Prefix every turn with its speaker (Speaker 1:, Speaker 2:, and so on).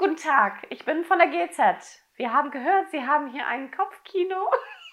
Speaker 1: Guten Tag, ich bin von der GZ. Wir haben gehört, Sie haben hier ein Kopfkino.